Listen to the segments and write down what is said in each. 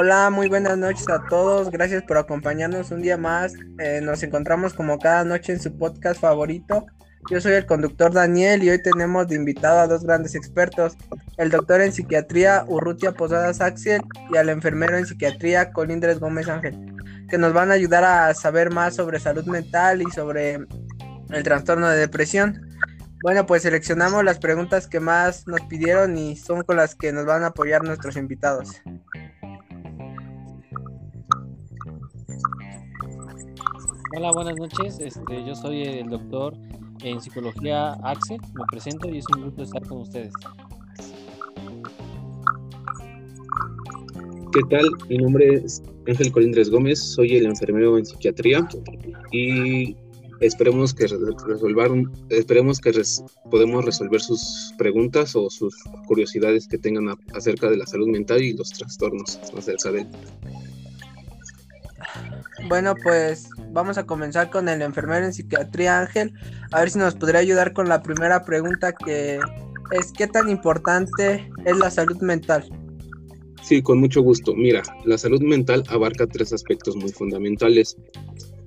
Hola, muy buenas noches a todos. Gracias por acompañarnos un día más. Eh, nos encontramos como cada noche en su podcast favorito. Yo soy el conductor Daniel y hoy tenemos de invitado a dos grandes expertos, el doctor en psiquiatría Urrutia Posadas Axel y al enfermero en psiquiatría Colindres Gómez Ángel, que nos van a ayudar a saber más sobre salud mental y sobre el trastorno de depresión. Bueno, pues seleccionamos las preguntas que más nos pidieron y son con las que nos van a apoyar nuestros invitados. Hola, buenas noches. Este, yo soy el doctor en psicología Axel. Me presento y es un gusto estar con ustedes. ¿Qué tal? Mi nombre es Ángel Colindres Gómez, soy el enfermero en psiquiatría y esperemos que resolver, esperemos que podemos resolver sus preguntas o sus curiosidades que tengan acerca de la salud mental y los trastornos acerca de bueno, pues vamos a comenzar con el enfermero en psiquiatría Ángel. A ver si nos podría ayudar con la primera pregunta que es ¿qué tan importante es la salud mental? Sí, con mucho gusto. Mira, la salud mental abarca tres aspectos muy fundamentales,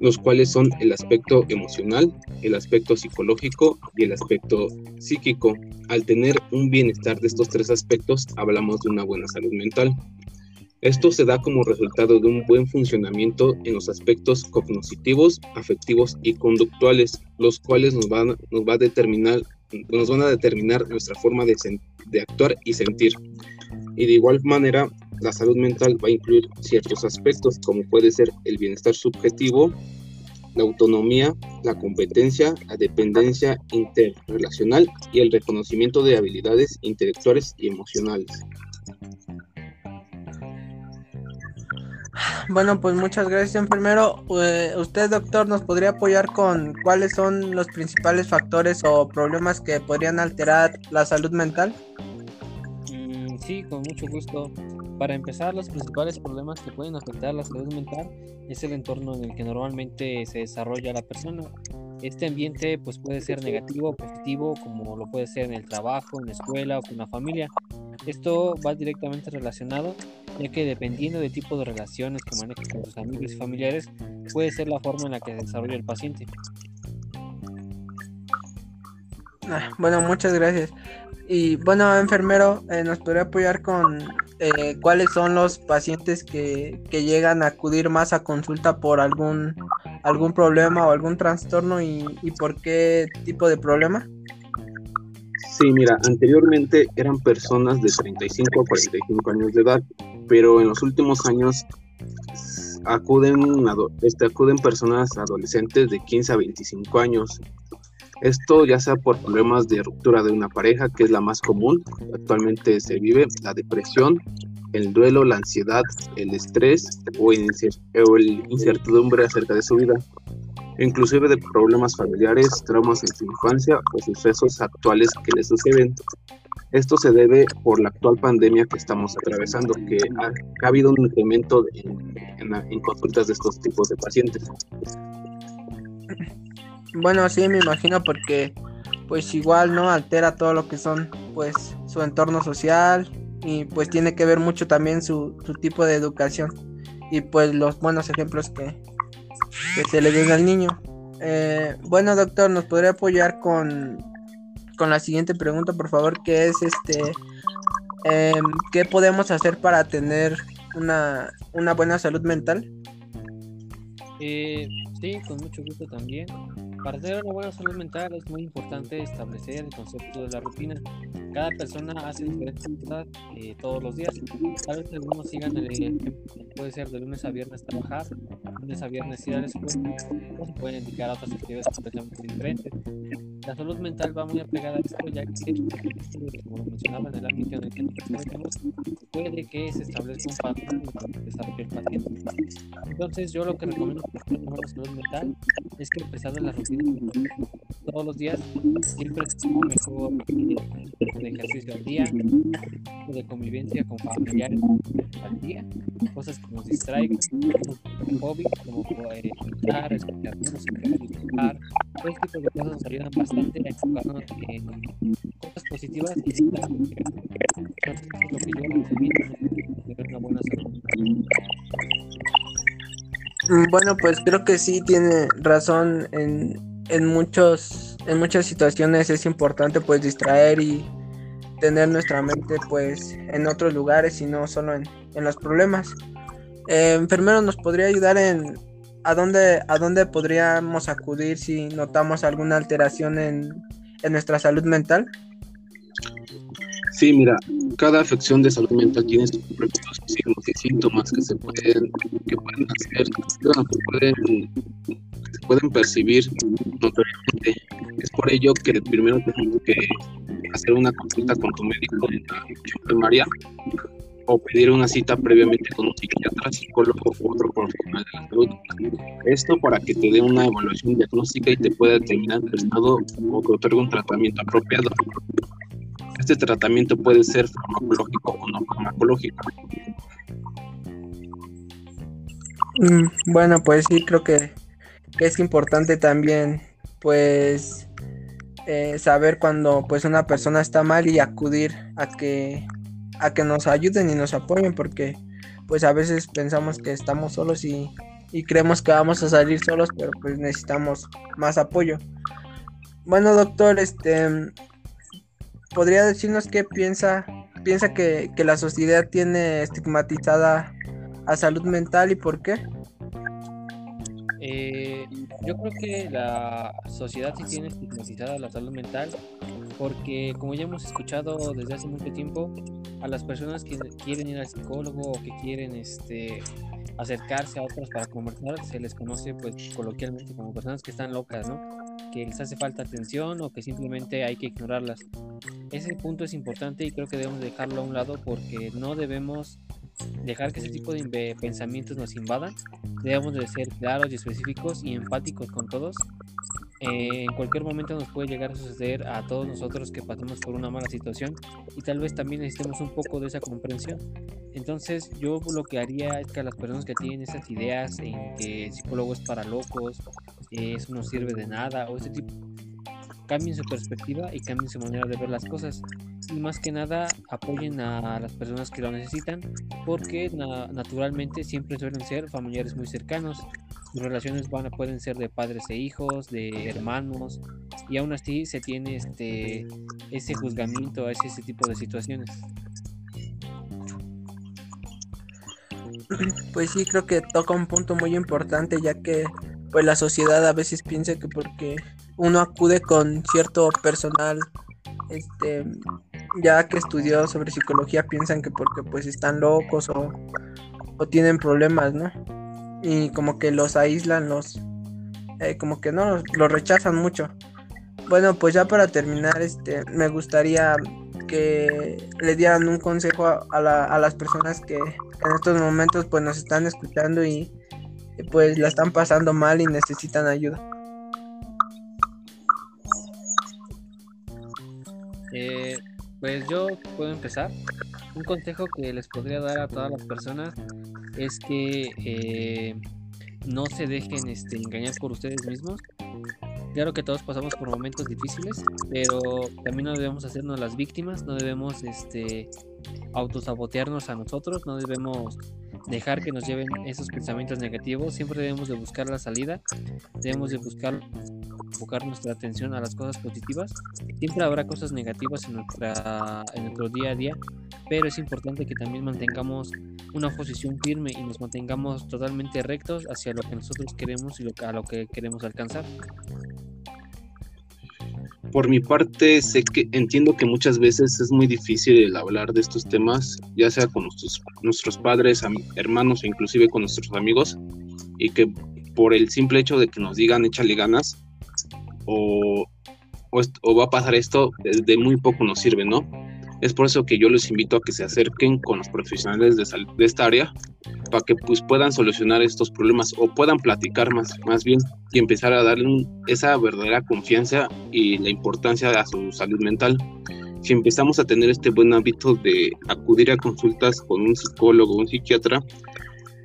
los cuales son el aspecto emocional, el aspecto psicológico y el aspecto psíquico. Al tener un bienestar de estos tres aspectos, hablamos de una buena salud mental. Esto se da como resultado de un buen funcionamiento en los aspectos cognitivos, afectivos y conductuales, los cuales nos van, a determinar, nos van a determinar nuestra forma de, de actuar y sentir. Y de igual manera, la salud mental va a incluir ciertos aspectos como puede ser el bienestar subjetivo, la autonomía, la competencia, la dependencia interrelacional y el reconocimiento de habilidades intelectuales y emocionales. Bueno, pues muchas gracias, enfermero. Eh, usted, doctor, nos podría apoyar con cuáles son los principales factores o problemas que podrían alterar la salud mental. Mm, sí, con mucho gusto. Para empezar, los principales problemas que pueden afectar la salud mental es el entorno en el que normalmente se desarrolla la persona. Este ambiente pues puede ser negativo o positivo, como lo puede ser en el trabajo, en la escuela o con la familia. Esto va directamente relacionado ya que dependiendo del tipo de relaciones que maneja con sus amigos y familiares, puede ser la forma en la que se desarrolla el paciente. Ah, bueno, muchas gracias. Y bueno, enfermero, eh, ¿nos podría apoyar con eh, cuáles son los pacientes que, que, llegan a acudir más a consulta por algún, algún problema o algún trastorno y, y por qué tipo de problema? Sí, mira, anteriormente eran personas de 35 a 45 años de edad, pero en los últimos años acuden, este, acuden personas adolescentes de 15 a 25 años. Esto ya sea por problemas de ruptura de una pareja, que es la más común, actualmente se vive, la depresión, el duelo, la ansiedad, el estrés o, el incertidumbre acerca de su vida inclusive de problemas familiares, traumas en su infancia o sucesos actuales que le suceden. Esto se debe por la actual pandemia que estamos atravesando, que ha, habido un incremento en, consultas de estos tipos de pacientes. Bueno, sí, me imagino porque pues igual no altera todo lo que son pues su entorno social y pues tiene que ver mucho también su, su tipo de educación y pues los buenos ejemplos que, se le den al niño. Eh, bueno, doctor, ¿nos podría apoyar con, con la siguiente pregunta, por favor? Que es este, em, ¿qué podemos hacer para tener una, una buena salud mental? Eh, sí, con mucho gusto también. Para tener una buena salud mental es muy importante establecer el concepto de la rutina. Cada persona hace diferentes cosas eh, todos los días. Tal vez algunos sigan el ejemplo, puede ser de lunes a viernes trabajar, lunes a viernes ir a la escuela, o se pueden indicar otras actividades completamente diferentes. La salud mental va muy apegada a esto, ya que, como mencionaba en el ámbito en el que nos puede que se establezca un patrón el desarrollo del paciente. Entonces, yo lo que recomiendo para buena salud mental es que empezar de la rutina todos los días siempre es mejor de ejercicio al día, de convivencia con familiares al día, cosas que nos distraigan, hobby como eh, pintar, escuchar música, dibujar, todo este tipo de cosas nos ayudan bastante bueno, pues creo que sí tiene razón en, en muchos en muchas situaciones es importante pues distraer y tener nuestra mente pues en otros lugares y no solo en, en los problemas. Eh, enfermero nos podría ayudar en a dónde a dónde podríamos acudir si notamos alguna alteración en, en nuestra salud mental. Sí, mira, cada afección de salud mental tiene sus propios signos y síntomas que se pueden, que pueden hacer, que pueden, se pueden percibir notoriamente. Es por ello que primero tenemos que hacer una consulta con tu médico en la primaria o pedir una cita previamente con un psiquiatra, psicólogo u otro profesional de la salud. Esto para que te dé una evaluación diagnóstica y te pueda determinar el estado o que otorgue un tratamiento apropiado. Este tratamiento puede ser farmacológico o no farmacológico. Mm, bueno, pues sí, creo que, que es importante también, pues, eh, saber cuando pues una persona está mal y acudir a que a que nos ayuden y nos apoyen porque pues a veces pensamos que estamos solos y, y creemos que vamos a salir solos, pero pues necesitamos más apoyo. Bueno, doctor, este podría decirnos qué piensa piensa que, que la sociedad tiene estigmatizada a salud mental y por qué. Eh, yo creo que la sociedad sí tiene estigmatizada la salud mental porque como ya hemos escuchado desde hace mucho tiempo, a las personas que quieren ir al psicólogo o que quieren este acercarse a otras para conversar, se les conoce pues coloquialmente como personas que están locas, ¿no? Que les hace falta atención o que simplemente hay que ignorarlas. Ese punto es importante y creo que debemos dejarlo a un lado porque no debemos dejar que ese tipo de pensamientos nos invadan. Debemos de ser claros y específicos y empáticos con todos eh, en cualquier momento nos puede llegar a suceder a todos nosotros que pasamos por una mala situación y tal vez también necesitemos un poco de esa comprensión. Entonces yo lo que haría es que a las personas que tienen esas ideas en que el psicólogo es para locos, eh, eso no sirve de nada o ese tipo, cambien su perspectiva y cambien su manera de ver las cosas y más que nada apoyen a las personas que lo necesitan porque naturalmente siempre suelen ser familiares muy cercanos sus relaciones van, pueden ser de padres e hijos, de hermanos, y aún así se tiene este ese juzgamiento a ese, tipo de situaciones. Pues sí, creo que toca un punto muy importante, ya que pues la sociedad a veces piensa que porque uno acude con cierto personal, este, ya que estudió sobre psicología, piensan que porque pues están locos o, o tienen problemas, ¿no? Y como que los aíslan, los eh, como que no los, rechazan mucho. Bueno, pues ya para terminar, este, me gustaría que le dieran un consejo a, las personas que en estos momentos pues nos están escuchando y, pues la están pasando mal y necesitan ayuda. Eh, pues yo puedo empezar. Un consejo que les podría dar a todas las personas es que eh, no se dejen este, engañar por ustedes mismos. Claro que todos pasamos por momentos difíciles, pero también no debemos hacernos las víctimas, no debemos este, autosabotearnos a nosotros, no debemos dejar que nos lleven esos pensamientos negativos, siempre debemos de buscar la salida, debemos de buscar enfocar nuestra atención a las cosas positivas. Siempre habrá cosas negativas en, nuestra, en nuestro día a día, pero es importante que también mantengamos una posición firme y nos mantengamos totalmente rectos hacia lo que nosotros queremos y lo, a lo que queremos alcanzar. Por mi parte, sé que entiendo que muchas veces es muy difícil hablar de estos temas, ya sea con nuestros, nuestros padres, hermanos o inclusive con nuestros amigos, y que por el simple hecho de que nos digan échale ganas o, va a pasar esto, de muy poco nos sirve, ¿no? Es por eso que yo les invito a que se acerquen con los profesionales de, de esta área para que pues puedan solucionar estos problemas o puedan platicar más, más bien y empezar a darle esa verdadera confianza y la importancia a su salud mental. Si empezamos a tener este buen hábito de acudir a consultas con un psicólogo un psiquiatra,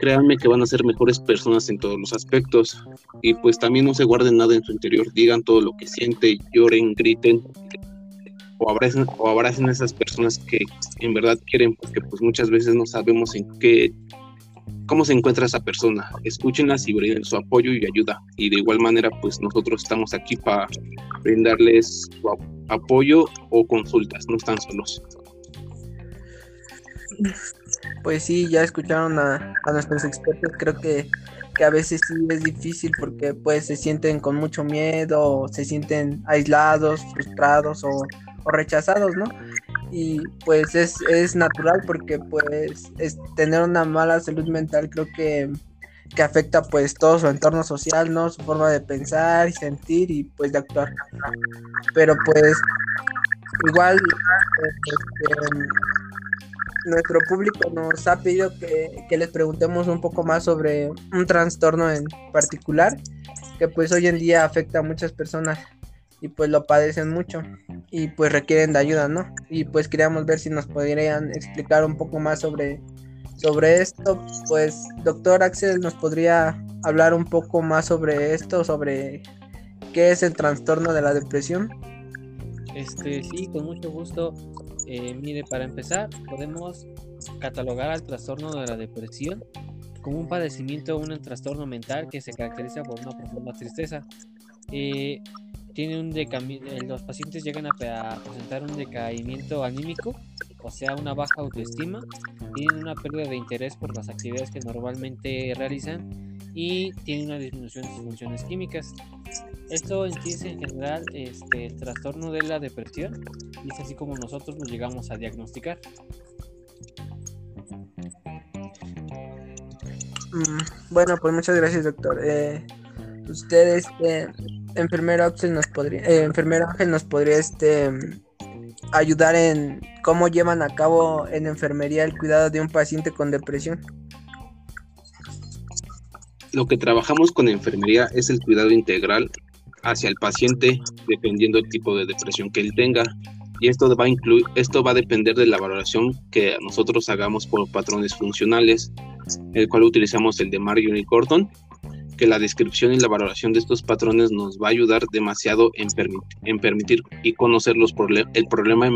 créanme que van a ser mejores personas en todos los aspectos. Y pues también no se guarden nada en su interior, digan todo lo que sienten, lloren, griten, o abracen, o abracen a esas personas que en verdad quieren, porque pues muchas veces no sabemos en qué, cómo se encuentra esa persona. Escúchenlas y brinden su apoyo y ayuda. Y de igual manera, pues nosotros estamos aquí para brindarles apoyo o consultas, no están solos. Pues sí, ya escucharon a, a nuestros expertos, creo que que a veces sí es difícil porque pues se sienten con mucho miedo, se sienten aislados, frustrados o, rechazados, ¿no? Y pues es, es natural porque pues es tener una mala salud mental creo que, que afecta pues todo su entorno social, ¿no? Su forma de pensar y sentir y pues de actuar. Pero pues igual este, nuestro público nos ha pedido que, les preguntemos un poco más sobre un trastorno en particular que pues hoy en día afecta a muchas personas y pues lo padecen mucho y pues requieren de ayuda, ¿no? Y pues queríamos ver si nos podrían explicar un poco más sobre, sobre esto. Pues doctor Axel nos podría hablar un poco más sobre esto, sobre qué es el trastorno de la depresión. Este, sí, con mucho gusto. Eh, mire, para empezar, podemos catalogar al trastorno de la depresión como un padecimiento o un trastorno mental que se caracteriza por una profunda tristeza. Eh, tiene un los pacientes llegan a, presentar un decaimiento anímico, o sea, una baja autoestima, tienen una pérdida de interés por las actividades que normalmente realizan y tienen una disminución de sus funciones químicas. Esto es en general este, el trastorno de la depresión y es así como nosotros lo llegamos a diagnosticar. Mm, bueno, pues muchas gracias, doctor. Eh, usted, este, enfermero nos podría, eh, Ángel nos podría, este, ayudar en cómo llevan a cabo en enfermería el cuidado de un paciente con depresión. Lo que trabajamos con enfermería es el cuidado integral hacia el paciente dependiendo del tipo de depresión que él tenga. Y esto va a incluir, esto va a depender de la valoración que nosotros hagamos por patrones funcionales, el cual utilizamos el de Marion y Gordon, que la descripción y la valoración de estos patrones nos va a ayudar demasiado en, permitir y conocer los el problema en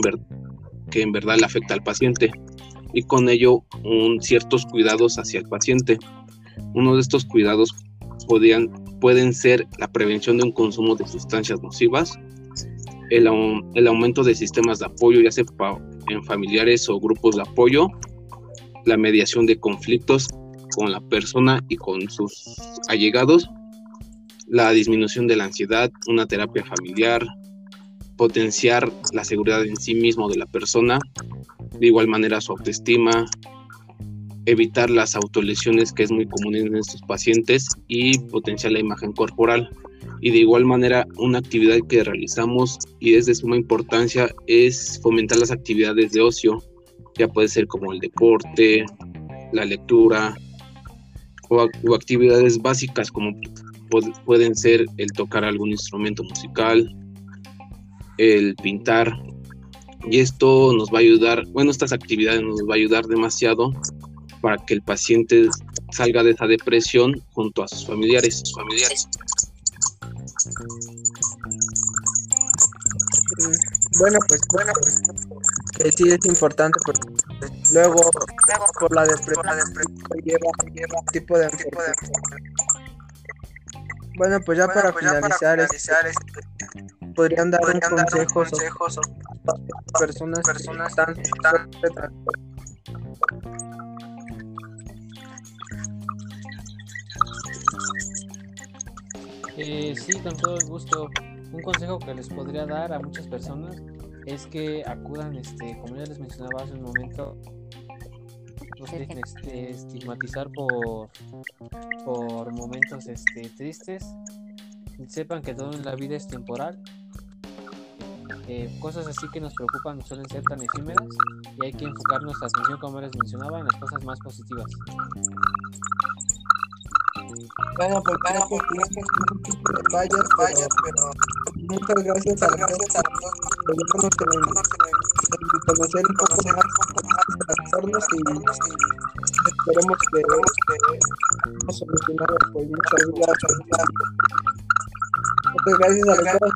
que en verdad le afecta al paciente y con ello un, ciertos cuidados hacia el paciente. Uno de estos cuidados podían pueden ser la prevención de un consumo de sustancias nocivas, el, aumento de sistemas de apoyo, ya sea en familiares o grupos de apoyo, la mediación de conflictos con la persona y con sus allegados, la disminución de la ansiedad, una terapia familiar, potenciar la seguridad en sí mismo de la persona, de igual manera su autoestima, evitar las autolesiones que es muy común en estos pacientes y potenciar la imagen corporal. Y de igual manera, una actividad que realizamos y es de suma importancia es fomentar las actividades de ocio, ya puede ser como el deporte, la lectura o, actividades básicas como pueden ser el tocar algún instrumento musical, el pintar. Y esto nos va a ayudar, bueno, estas actividades nos va a ayudar demasiado para que el paciente salga de esa depresión junto a sus familiares. Sus familiares. Mm, bueno, pues bueno, pues sí es importante porque luego, por la depresión, lleva, lleva tipo de, tipo de bueno, pues ya, para, pues finalizar, ya para finalizar, este, podrían dar un consejo, a personas, personas tan, tan, tan Eh, sí, con todo el gusto. Un consejo que les podría dar a muchas personas es que acudan, este, como ya les mencionaba hace un momento, no se dejen este, estigmatizar por, por momentos este, tristes. Sepan que todo en la vida es temporal. Eh, cosas así que nos preocupan suelen ser tan efímeras y hay que enfocar nuestra atención, como les mencionaba, en las cosas más positivas. Bueno, pues bueno, pues fallas, fallas, pero muchas gracias a gracias a todos por conocer un poco más, de trastornos y esperemos que hemos solucionado pues muchas dudas. Muchas gracias a todos.